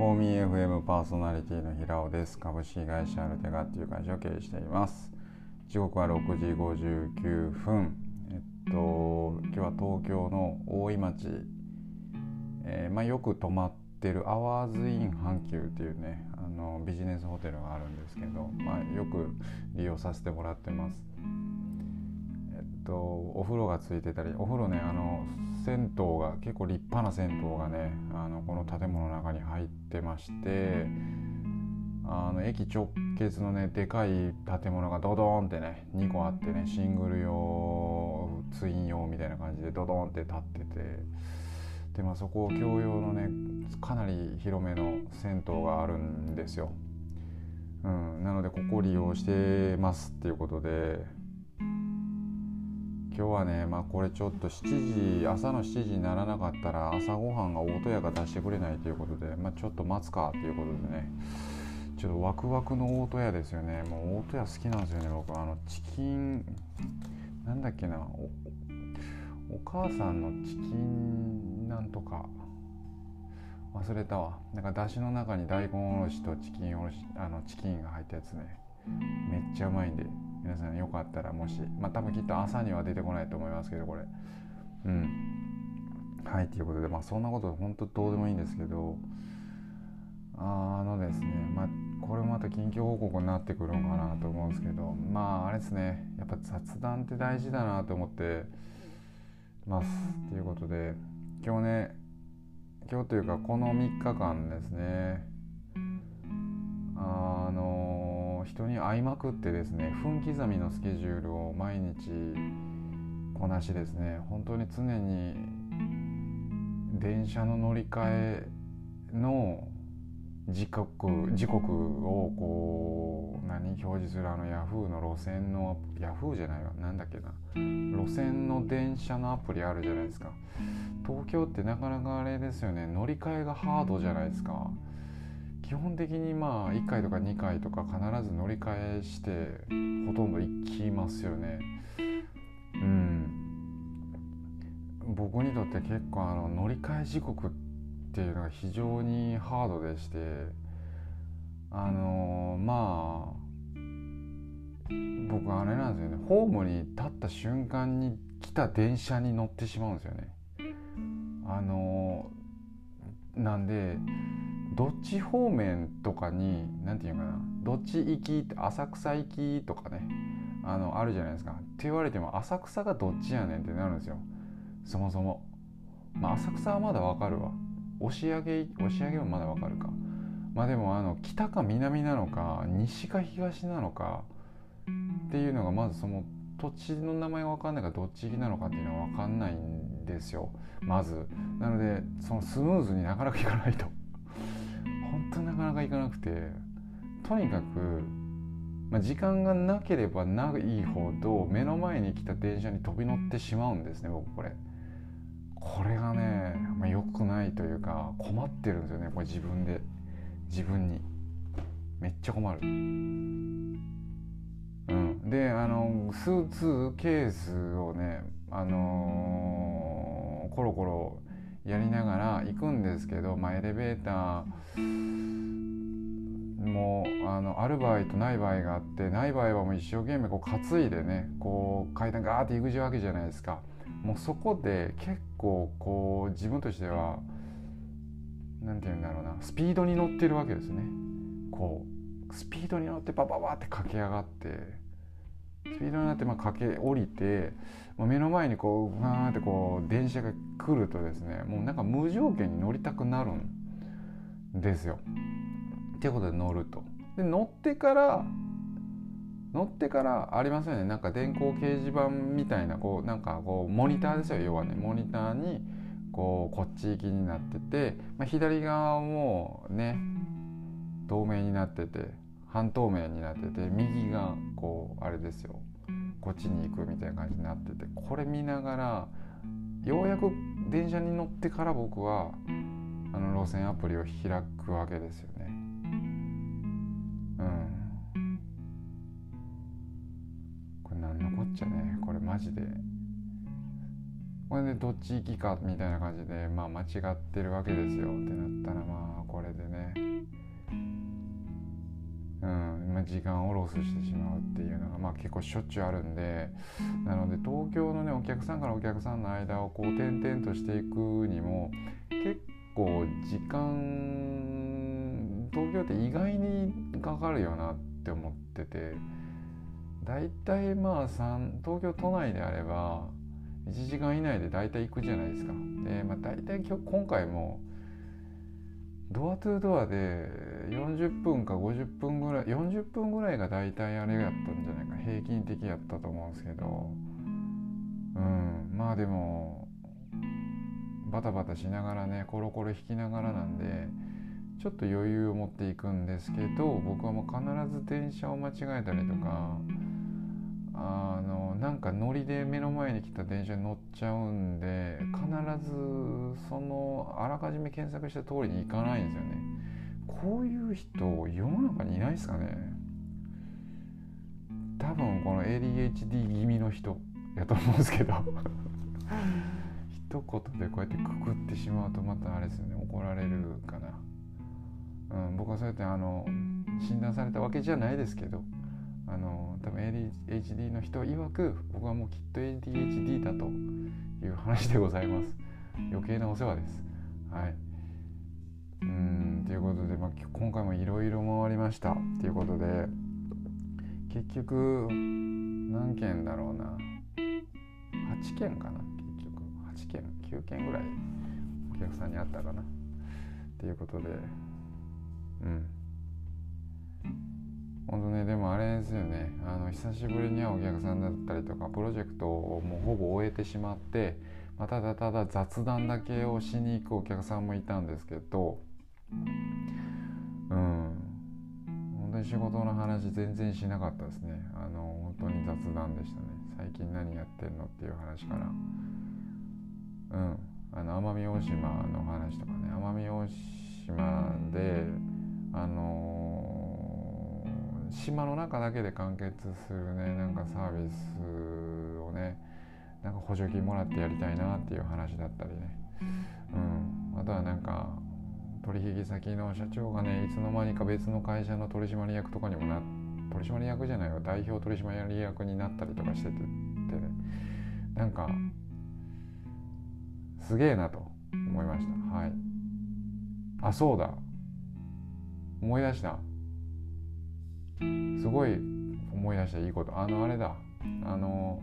フォーミー FM パーソナリティの平尾です。株式会社アルテガっていう会社を経営しています。時刻は6時59分。えっと今日は東京の大井町、えー、まあ、よく泊まってるアワーズイン阪急っていうねあのビジネスホテルがあるんですけど、まあ、よく利用させてもらってます。っとお風呂がついてたりお風呂ねあの銭湯が結構立派な銭湯がねあのこの建物の中に入ってましてあの駅直結のねでかい建物がドドーンってね2個あってねシングル用ツイン用みたいな感じでドドーンって立っててでまあそこを共用のねかなり広めの銭湯があるんですよ。うん、なのでここ利用してますっていうことで今日はねまあこれちょっと7時朝の7時にならなかったら朝ごはんが大戸屋が出してくれないということで、まあ、ちょっと待つかということでね。ちょっとワクワクの大戸屋ですよね。もう大戸屋好きなんですよね僕。あのチキンなんだっけなお母さんのチキンなんとか。忘れたわ。なんかだしの中に大根おろしとチキンおろしあのチキンが入ったやつね。めっちゃうまいんで皆さんよかったらもしまあ多分きっと朝には出てこないと思いますけどこれ。うん。はいということでまあそんなこと本当どうでもいいんですけどあのですねまあこれもまた近況報告になってくるのかなと思うんですけどまああれですねやっぱ雑談って大事だなと思ってますっていうことで今日ね今日というかこの3日間ですねあの人に会いまくってですね分刻みのスケジュールを毎日こなしですね本当に常に電車の乗り換えの時刻時刻をこう何表示するあのヤフーの路線のヤフーじゃないわなんだっけな路線の電車のアプリあるじゃないですか。東京ってなかなかあれですよね乗り換えがハードじゃないですか。基本的にまあ1回とか2回とか必ず乗り換えしてほとんど行きますよね。うん僕にとって結構あの乗り換え時刻っていうのが非常にハードでしてあのまあ僕あれなんですよねホームに立った瞬間に来た電車に乗ってしまうんですよね。あのなんでどっち方面とかに何て言うかなどっち行きって浅草行きとかねあのあるじゃないですか。って言われても浅草がどっちやねんってなるんですよ。そもそも。まあ浅草はまだわかるわ。押上押上はまだわかるか。まあでもあの北か南なのか西か東なのかっていうのがまずその土地の名前が分かんないからどっち行きなのかっていうのは分かんないんでですよ。まず。なのでそのスムーズになかなかいかないと。本当になかなか行かなくて。とにかく、まあ、時間がなければないほど目の前に来た電車に飛び乗ってしまうんですね僕これ。これがね、まあ、良くないというか困ってるんですよねこれ自分で。自分に。めっちゃ困る。うん、であのスーツケースをねあのー、コロコロやりながら行くんですけど、まあ、エレベーターもあのある場合とない場合があってない場合はもう一生懸命こう担いでねこう階段ガーって行くわけじゃないですか。もうそこで結構こう自分としては何て言うんだろうなスピードに乗ってるわけですね。こうスピードに乗ってバババって駆け上がってスピードになってまあ駆け降りてま目の前にこうガーってこう電車が来るとですねもうなんか無条件に乗りたくなるんですよ。っていうことで乗ると。で乗ってから乗ってからありますよねなんか電光掲示板みたいなこうなんかこうモニターですよ要はねモニターにこうこっち行きになってて、まあ、左側もね透明になってて半透明になってて右がこうあれですよ。こっちに行くみたいな感じになっててこれ見ながらようやく電車に乗ってから僕はあの路線アプリを開くわけですよね。うん。これ何のこっちゃね。これマジで。これでどっち行きかみたいな感じでまあ間違ってるわけですよ。ってなったらまあこれでねうんまあ、時間をロスしてしまうっていうのが、まあ、結構しょっちゅうあるんでなので東京のねお客さんからお客さんの間をこう転々としていくにも結構時間東京って意外にかかるよなって思ってて大体まあ3東京都内であれば1時間以内で大体行くじゃないですか。で、まあ、大体今日今回もドアトゥードアで40分か50分ぐらい40分ぐらいが大体あれやったんじゃないか。平均的やったと思うんですけど。うん。まあでもバタバタしながらねコロコロ引きながらなんでちょっと余裕を持っていくんですけど僕はもう必ず電車を間違えたりとかあのなんかノリで目の前に来た電車に乗っちゃうんで必ずそのあらかじめ検索した通りに行かないんですよね。こういう人世の中にいないですかね。多分この ADHD 気味の人やと思うんですけど。一言でこうやってくくってしまうとまたあれですよね。怒られるかな、うん、僕はそうやってあの診断されたわけじゃないですけどあの多分 ADHD の人曰く僕はもうきっと ADHD だという話でございます。余計なお世話です。はい。うんということで、まあ、今回もいろいろ回りましたということで結局何件だろうな。8件かな結局。8件9件ぐらいお客さんに会ったかな。っていうことでうん。本当ねでもあれですよね。あの久しぶりに会うお客さんだったりとかプロジェクトをもうほぼ終えてしまって、まあ、ただただ雑談だけをしに行くお客さんもいたんですけどうん。本当に仕事の話全然しなかったですね。あの本当に雑談でしたね。最近何やってんのっていう話から。うん。あの奄美大島の話とかね。奄美大島であの島の中だけで完結するねなんかサービスをねなんか補助金もらってやりたいなっていう話だったりね、うん、あとはなんか取引先の社長がねいつの間にか別の会社の取締役とかにもな取締役じゃないわ代表取締役になったりとかしててねなんかすげえなと思いました。はい。あそうだ。思い出したすごい思い出したいいこと。あのあれだ。あの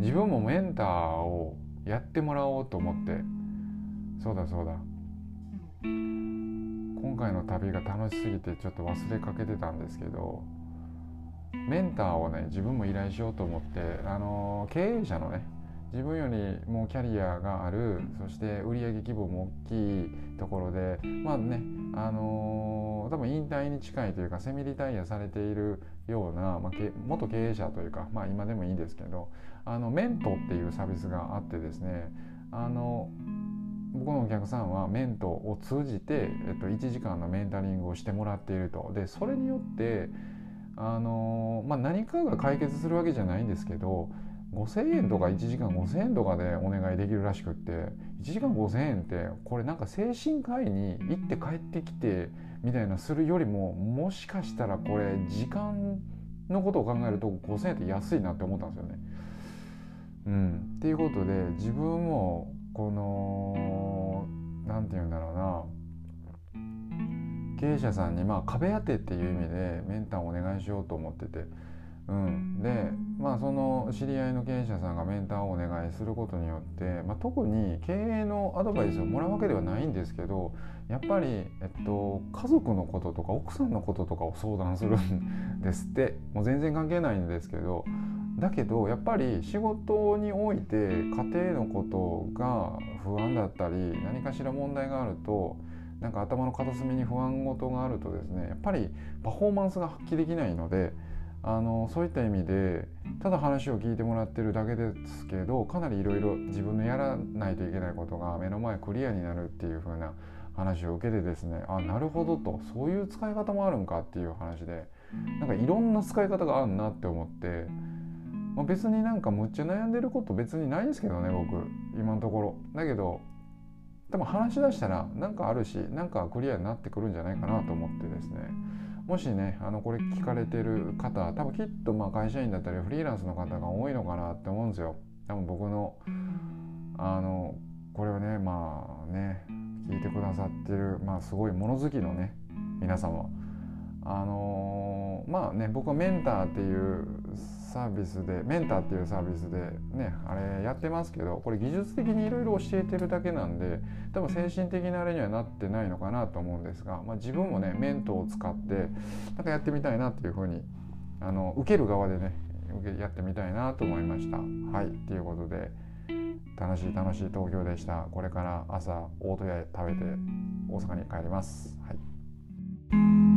自分もメンターをやってもらおうと思って。そうだそうだ。今回の旅が楽しすぎてちょっと忘れかけてたんですけど。メンターをね自分も依頼しようと思って。あの経営者のね自分よりもキャリアがある。そして売上規模も大きいところで。まあねあのー、多分引退に近いというかセミリタイアされているような、まあ、元経営者というかまあ今でもいいですけどあのメントっていうサービスがあってですねあの僕のお客さんはメントを通じて、えっと、1時間のメンタリングをしてもらっていると。でそれによってあの、まあ、何かが解決するわけじゃないんですけど5,000円とか1時間5,000円とかでお願いできるらしくって1時間5,000円ってこれなんか精神科医に行って帰ってきてみたいなするよりももしかしたらこれ時間のことを考えると5,000円って安いなって思ったんですよね。うん、っていうことで自分もこの何て言うんだろうな経営者さんにまあ壁当てっていう意味でメンターをお願いしようと思ってて。うん、でまあその知り合いの経営者さんがメンターをお願いすることによって、まあ、特に経営のアドバイスをもらうわけではないんですけどやっぱり、えっと、家族のこととか奥さんのこととかを相談するんですって。もう全然関係ないんですけど。だけどやっぱり仕事において家庭のことが不安だったり何かしら問題があるとなんか頭の片隅に不安事があるとですねやっぱりパフォーマンスが発揮できないので。あのそういった意味でただ話を聞いてもらってるだけですけどかなりいろいろ自分のやらないといけないことが目の前クリアになるっていう風な話を受けてですねあなるほどとそういう使い方もあるんかっていう話でなんかいろんな使い方があるなって思ってまあ、別になんかむっちゃ悩んでること別にないんですけどね僕今のところ。だけど多分話し出したら何かあるし何かクリアになってくるんじゃないかなと思ってですね。もしねあのこれ聞かれてる方多分きっとまあ会社員だったりフリーランスの方が多いのかなって思うんですよ。多分僕のあのこれをねまあね聞いてくださってるまあすごい物好きのね皆様。あのー、まあね僕はメンターっていうサービスでメンターっていうサービスでねあれやってますけどこれ技術的にいろいろ教えてるだけなんで多分精神的なあれにはなってないのかなと思うんですが、まあ、自分もねメントを使ってなんかやってみたいなっていうふうにあの受ける側でねやってみたいなと思いました。はいということで楽しい楽しい東京でしたこれから朝大戸屋食べて大阪に帰ります。はい